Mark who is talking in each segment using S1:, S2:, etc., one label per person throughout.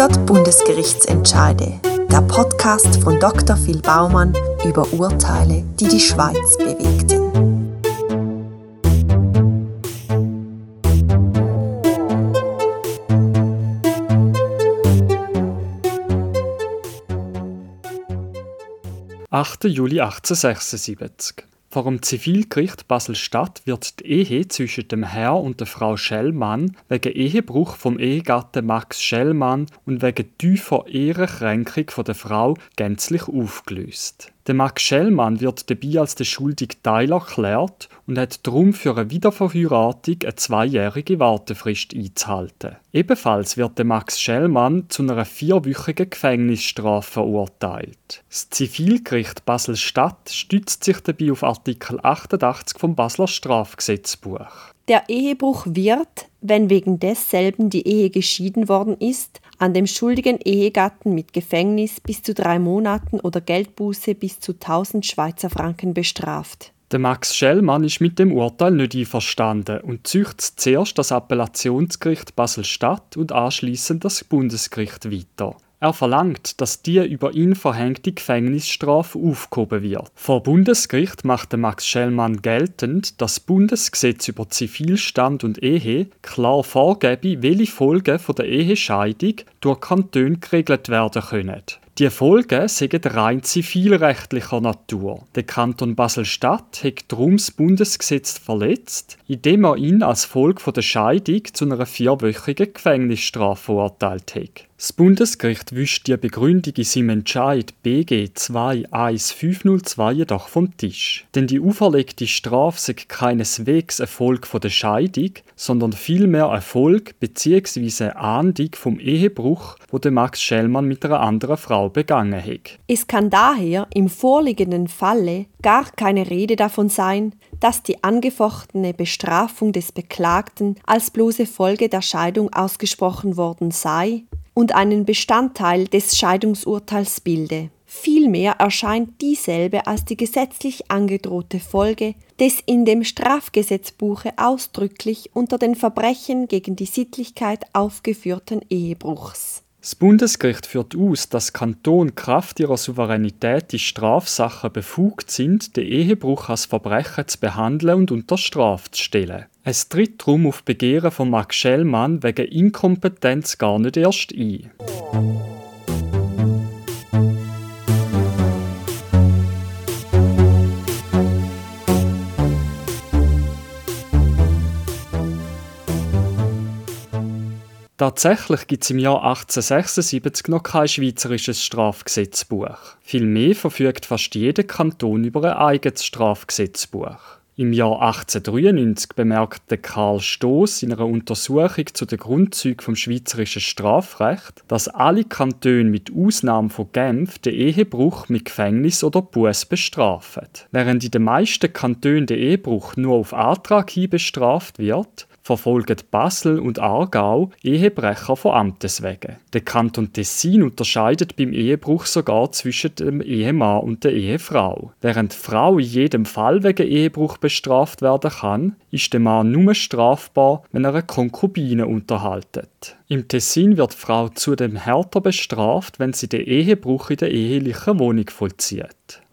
S1: 100 Bundesgerichtsentscheide. Der Podcast von Dr. Phil Baumann über Urteile, die die Schweiz bewegten.
S2: »8. Juli 1876. Vor dem Zivilgericht Basel-Stadt wird die Ehe zwischen dem Herr und der Frau Schellmann wegen Ehebruch vom Ehegatten Max Schellmann und wegen tiefer Ehrenkränkung der Frau gänzlich aufgelöst. Der Max Schellmann wird dabei als der schuldige Teil erklärt und hat darum für eine Wiederverheiratung eine zweijährige Wartefrist einzuhalten. Ebenfalls wird der Max Schellmann zu einer vierwöchigen Gefängnisstrafe verurteilt. Das Zivilgericht Basel-Stadt stützt sich dabei auf Artikel 88 vom Basler Strafgesetzbuch.
S3: Der Ehebruch wird, wenn wegen desselben die Ehe geschieden worden ist, an dem schuldigen Ehegatten mit Gefängnis bis zu drei Monaten oder Geldbuße bis zu 1000 Schweizer Franken bestraft.
S2: Der Max Schellmann ist mit dem Urteil nicht einverstanden und zücht zuerst das Appellationsgericht Basel-Stadt und anschließend das Bundesgericht weiter. Er verlangt, dass die über ihn verhängte Gefängnisstrafe aufgehoben wird. Vor Bundesgericht machte Max Schellmann geltend, dass das Bundesgesetz über Zivilstand und Ehe klar vorgebe, welche Folgen von der Ehescheidung durch Kantone geregelt werden können. Die Folgen sind rein zivilrechtlicher Natur. Der Kanton Basel-Stadt hat darum das Bundesgesetz verletzt, indem er ihn als Folge der Scheidung zu einer vierwöchigen Gefängnisstrafe verurteilt hat. Das Bundesgericht wischt die Begründung in seinem Entscheid BG 21502 jedoch vom Tisch. Denn die auferlegte Strafe sei keineswegs Erfolg von der Scheidung, sondern vielmehr Erfolg bzw. Ahndung vom Ehebruch, wo Max Schellmann mit einer anderen Frau begangen hat.
S3: Es kann daher im vorliegenden Falle gar keine Rede davon sein, dass die angefochtene Bestrafung des Beklagten als bloße Folge der Scheidung ausgesprochen worden sei, und einen Bestandteil des Scheidungsurteils bilde. Vielmehr erscheint dieselbe als die gesetzlich angedrohte Folge des in dem Strafgesetzbuche ausdrücklich unter den Verbrechen gegen die Sittlichkeit aufgeführten Ehebruchs.
S2: Das Bundesgericht führt aus, dass Kanton Kraft ihrer Souveränität die Strafsachen befugt sind, den Ehebruch als Verbrechen zu behandeln und unter Strafe zu stellen. Es tritt darum auf Begehren von Max Schellmann wegen Inkompetenz gar nicht erst ein. Tatsächlich gibt es im Jahr 1876 noch kein schweizerisches Strafgesetzbuch. Vielmehr verfügt fast jeder Kanton über ein eigenes Strafgesetzbuch. Im Jahr 1893 bemerkte Karl Stoß in einer Untersuchung zu den Grundzügen vom schweizerischen Strafrecht, dass alle Kantone mit Ausnahme von Genf den Ehebruch mit Gefängnis oder Buß bestrafen. Während in den meisten Kantonen der Ehebruch nur auf Antrag hin bestraft wird, verfolgen Basel und Aargau Ehebrecher von Amtes wegen. Der Kanton Tessin unterscheidet beim Ehebruch sogar zwischen dem Ehemann und der Ehefrau. Während die Frau in jedem Fall wegen Ehebruch bestraft werden kann, ist der Mann nur strafbar, wenn er eine Konkubine unterhaltet. Im Tessin wird die Frau zudem härter bestraft, wenn sie den Ehebruch in der ehelichen Wohnung vollzieht.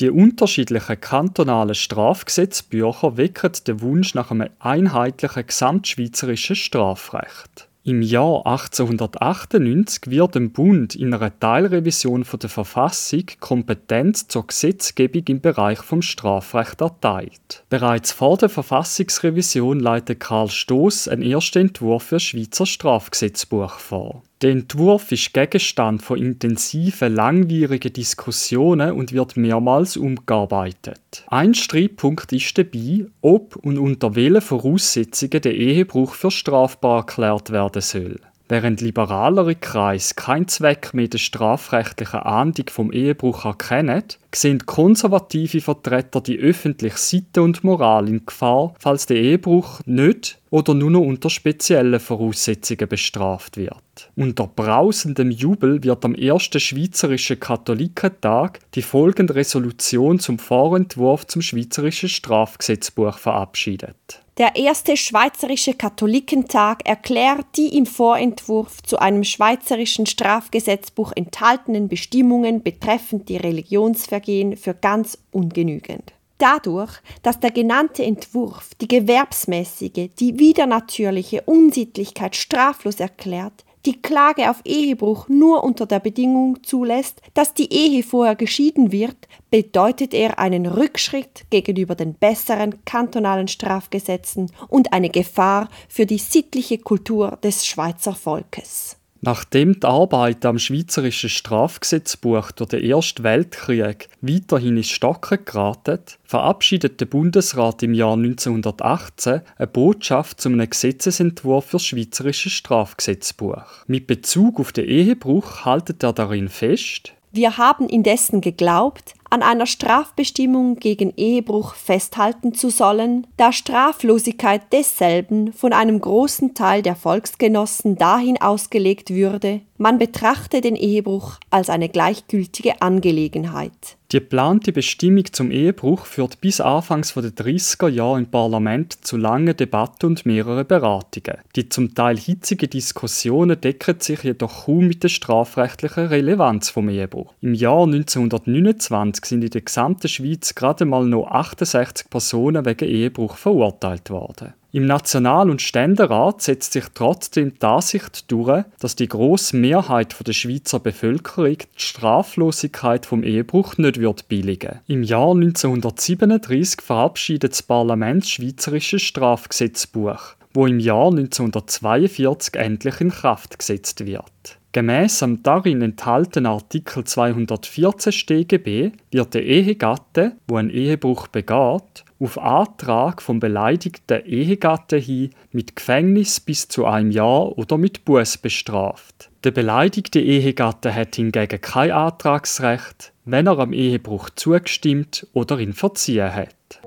S2: Die unterschiedlichen kantonalen Strafgesetzbücher wecken den Wunsch nach einem einheitlichen gesamtschweizerischen Strafrecht. Im Jahr 1898 wird dem Bund in einer Teilrevision der Verfassung Kompetenz zur Gesetzgebung im Bereich vom Strafrecht erteilt. Bereits vor der Verfassungsrevision leitet Karl Stoß einen ersten Entwurf für das Schweizer Strafgesetzbuch vor. Der Entwurf ist Gegenstand von intensiven, langwierigen Diskussionen und wird mehrmals umgearbeitet. Ein Streitpunkt ist dabei, ob und unter welchen Voraussetzungen der Ehebruch für strafbar erklärt werden soll. Während liberalere Kreise keinen Zweck mehr der strafrechtlichen Ahndung vom Ehebruch erkennen, sehen konservative Vertreter die öffentliche Sitte und Moral in Gefahr, falls der Ehebruch nicht oder nur noch unter speziellen Voraussetzungen bestraft wird. Unter brausendem Jubel wird am ersten Schweizerischen Katholikentag die folgende Resolution zum Vorentwurf zum Schweizerischen Strafgesetzbuch verabschiedet.
S3: Der erste Schweizerische Katholikentag erklärt die im Vorentwurf zu einem schweizerischen Strafgesetzbuch enthaltenen Bestimmungen betreffend die Religionsvergehen für ganz ungenügend. Dadurch, dass der genannte Entwurf die gewerbsmäßige, die widernatürliche Unsittlichkeit straflos erklärt, die Klage auf Ehebruch nur unter der Bedingung zulässt, dass die Ehe vorher geschieden wird, bedeutet er einen Rückschritt gegenüber den besseren kantonalen Strafgesetzen und eine Gefahr für die sittliche Kultur des Schweizer Volkes.
S2: Nachdem die Arbeit am Schweizerischen Strafgesetzbuch durch den Ersten Weltkrieg weiterhin ins Stocken geraten, verabschiedet der Bundesrat im Jahr 1918 eine Botschaft zu einem Gesetzesentwurf für das Schweizerische Strafgesetzbuch. Mit Bezug auf den Ehebruch haltet er darin fest,
S3: wir haben indessen geglaubt, an einer Strafbestimmung gegen Ehebruch festhalten zu sollen, da Straflosigkeit desselben von einem großen Teil der Volksgenossen dahin ausgelegt würde, man betrachte den Ehebruch als eine gleichgültige Angelegenheit.
S2: Die geplante Bestimmung zum Ehebruch führt bis Anfangs der 30er Jahre im Parlament zu langen Debatten und mehreren Beratungen. Die zum Teil hitzigen Diskussionen decken sich jedoch kaum mit der strafrechtlichen Relevanz vom Ehebruch. Im Jahr 1929 sind in der gesamten Schweiz gerade mal noch 68 Personen wegen Ehebruch verurteilt worden. Im National- und Ständerat setzt sich trotzdem die Ansicht durch, dass die grosse Mehrheit der Schweizer Bevölkerung die Straflosigkeit vom Ehebruch nicht wird billigen. Im Jahr 1937 verabschiedet das Parlament das Schweizerische Strafgesetzbuch, wo im Jahr 1942 endlich in Kraft gesetzt wird. Gemäss am darin enthaltenen Artikel 214 StGB wird der Ehegatte, wo ein Ehebruch begeht, auf Antrag vom beleidigten Ehegatten hin mit Gefängnis bis zu einem Jahr oder mit Buß bestraft. Der beleidigte Ehegatte hat hingegen kein Antragsrecht, wenn er am Ehebruch zugestimmt oder ihn verziehen hat.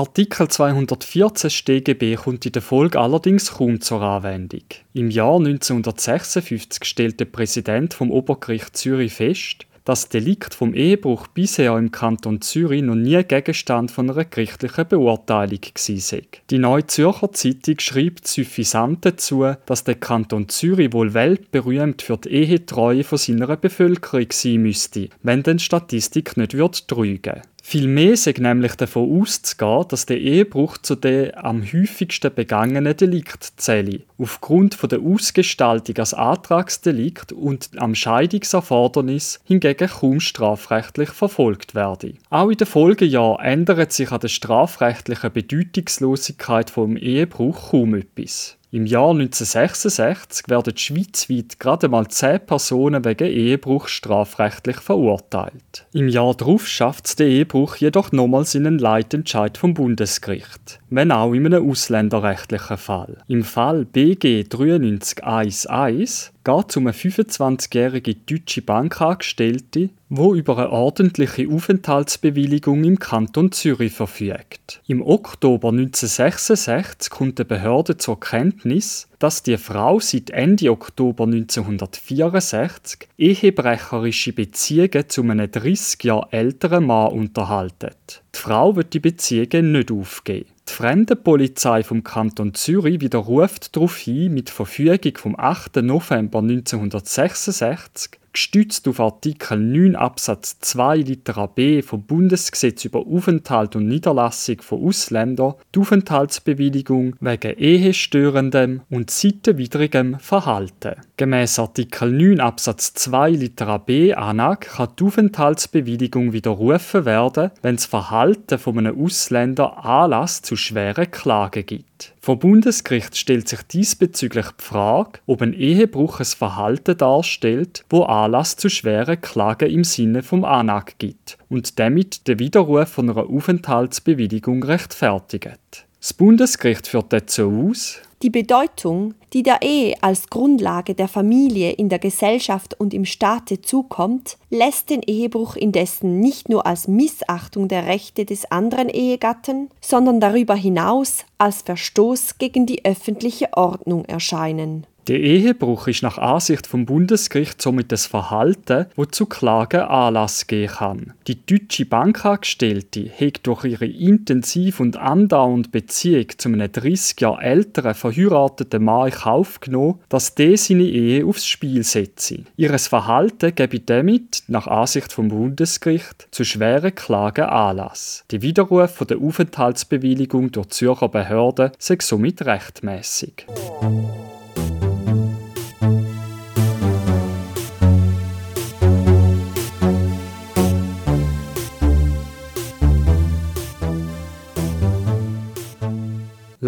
S2: Artikel 214 StGB kommt in der Folge allerdings kaum zur Anwendung. Im Jahr 1956 stellte der Präsident vom Obergericht Zürich fest, dass das Delikt vom Ehebruch bisher im Kanton Zürich noch nie Gegenstand von einer gerichtlichen Beurteilung war. Die Neue Zürcher Zeitung schreibt suffisant dazu, dass der Kanton Zürich wohl weltberühmt für die Ehetreue von seiner Bevölkerung sein müsste, wenn denn Statistik nicht trügen würde. Vielmehr sei nämlich davon auszugehen, dass der Ehebruch zu den am häufigsten begangenen Delikten zähle, aufgrund von der Ausgestaltung als Antragsdelikt und am Scheidungserfordernis hingegen kaum strafrechtlich verfolgt werde. Auch in den Folgejahren ändert sich an der strafrechtlichen Bedeutungslosigkeit vom Ehebruch kaum etwas. Im Jahr 1966 werden schweizweit gerade mal 10 Personen wegen Ehebruch strafrechtlich verurteilt. Im Jahr darauf schafft der Ehebruch jedoch nochmals in einen Leitentscheid vom Bundesgericht, wenn auch in einem ausländerrechtlichen Fall. Im Fall BG 9311 geht um eine 25-jährige deutsche Bankangestellte, wo über eine ordentliche Aufenthaltsbewilligung im Kanton Zürich verfügt. Im Oktober 1966 kommt die Behörde zur Kenntnis, dass die Frau seit Ende Oktober 1964 ehebrecherische Beziehungen zu einem 30 Jahre älteren Mann unterhaltet. Die Frau wird die Beziehungen nicht aufgeben. Die Fremdenpolizei vom Kanton Zürich widerruft darauf hin mit Verfügung vom 8. November 1966 gestützt auf Artikel 9 Absatz 2 Litera b vom Bundesgesetz über Aufenthalt und Niederlassung von Ausländern die Aufenthaltsbewilligung wegen ehestörendem und sittenwidrigem Verhalten. Gemäss Artikel 9 Absatz 2 Litera b ANAG kann die Aufenthaltsbewilligung widerrufen werden, wenn das Verhalten von einem Ausländer Anlass zu schweren Klagen gibt. Vom Bundesgericht stellt sich diesbezüglich die Frage, ob ein Ehebruch ein Verhalten darstellt, wo Anlass zu schweren Klagen im Sinne vom ANAG gibt und damit den Widerruf von einer Aufenthaltsbewilligung rechtfertigt. Das Bundesgericht führt dazu aus,
S3: Die Bedeutung, die der Ehe als Grundlage der Familie in der Gesellschaft und im Staate zukommt, lässt den Ehebruch indessen nicht nur als Missachtung der Rechte des anderen Ehegatten, sondern darüber hinaus als Verstoß gegen die öffentliche Ordnung erscheinen.
S2: Der Ehebruch ist nach Ansicht vom Bundesgericht somit das Verhalten, wo zu Klagen Anlass geben kann. Die deutsche Bankangestellte hat durch ihre intensiv und andauernde Beziehung zu einem 30 Jahre älteren verheirateten Mann in Kauf genommen, dass der seine Ehe aufs Spiel setze. Ihres Verhalten gebe damit, nach Ansicht vom Bundesgericht, zu schweren Klagen Anlass. Die Widerruf der Aufenthaltsbewilligung durch Zürcher Behörden sei somit rechtmäßig.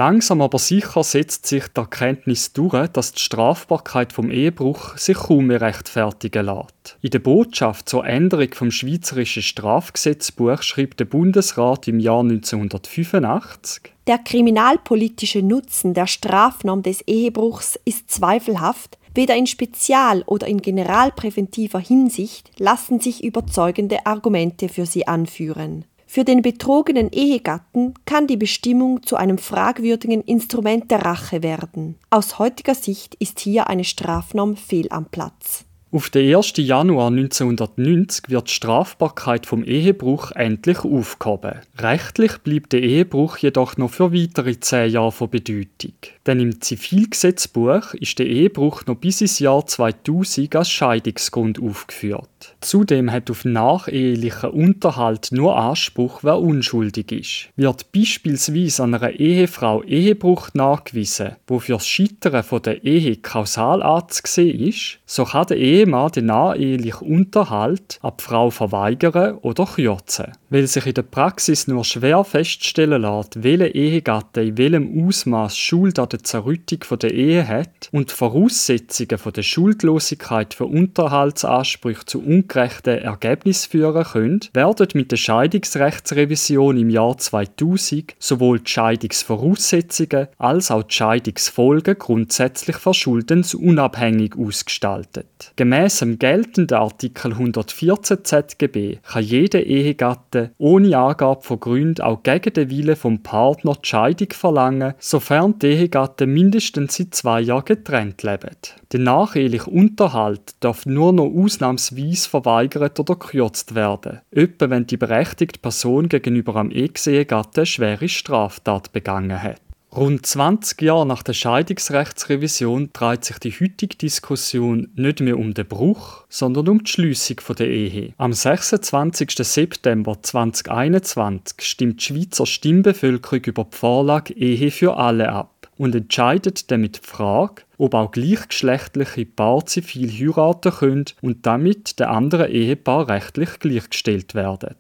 S2: Langsam aber sicher setzt sich die Erkenntnis durch, dass die Strafbarkeit vom Ehebruch sich kaum mehr rechtfertigen lässt. In der Botschaft zur Änderung vom Schweizerischen Strafgesetzbuch schrieb der Bundesrat im Jahr 1985
S3: Der kriminalpolitische Nutzen der Strafnorm des Ehebruchs ist zweifelhaft, Weder in Spezial- oder in generalpräventiver Hinsicht lassen sich überzeugende Argumente für sie anführen. Für den betrogenen Ehegatten kann die Bestimmung zu einem fragwürdigen Instrument der Rache werden. Aus heutiger Sicht ist hier eine Strafnorm fehl am Platz.
S2: Auf den 1. Januar 1990 wird die Strafbarkeit vom Ehebruch endlich aufgehoben. Rechtlich bleibt der Ehebruch jedoch noch für weitere zehn Jahre von Bedeutung. Denn im Zivilgesetzbuch ist der Ehebruch noch bis ins Jahr 2000 als Scheidungsgrund aufgeführt. Zudem hat auf nachehelichen Unterhalt nur Anspruch, wer unschuldig ist. Wird beispielsweise einer Ehefrau Ehebruch nachgewiesen, wo für das Scheitern der Ehe kausal anzusehen ist, so kann der Ehemann den nahehelichen Unterhalt die Frau verweigern oder kürzen. Weil sich in der Praxis nur schwer feststellen lässt, welcher Ehegatte in welchem Ausmaß Schuld an der Zerrüttung der Ehe hat und die Voraussetzungen von der Schuldlosigkeit für Unterhaltsansprüche zu ungerechten Ergebnissen führen können, werden mit der Scheidungsrechtsrevision im Jahr 2000 sowohl die Scheidungsvoraussetzungen als auch die Scheidungsfolgen grundsätzlich verschuldensunabhängig ausgestaltet. Gemäss dem geltenden Artikel 114 ZGB kann jeder Ehegatte ohne Angabe von Gründen auch gegen den Willen vom Partner die Scheidung verlangen, sofern die Ehegatten mindestens seit zwei Jahren getrennt leben. Der nacheheliche Unterhalt darf nur noch ausnahmsweise verweigert oder gekürzt werden, etwa wenn die berechtigte Person gegenüber am Ex-Ehegatten schwere Straftat begangen hat. Rund 20 Jahre nach der Scheidungsrechtsrevision dreht sich die heutige Diskussion nicht mehr um den Bruch, sondern um die Schliessung der Ehe. Am 26. September 2021 stimmt die Schweizer Stimmbevölkerung über die Vorlage Ehe für alle ab und entscheidet damit die Frage, ob auch gleichgeschlechtliche Paare zivil heiraten können und damit den anderen Ehepaar rechtlich gleichgestellt werden.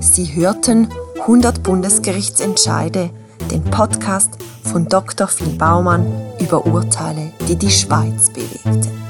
S1: Sie hörten 100 Bundesgerichtsentscheide, den Podcast von Dr. Phil Baumann über Urteile, die die Schweiz bewegten.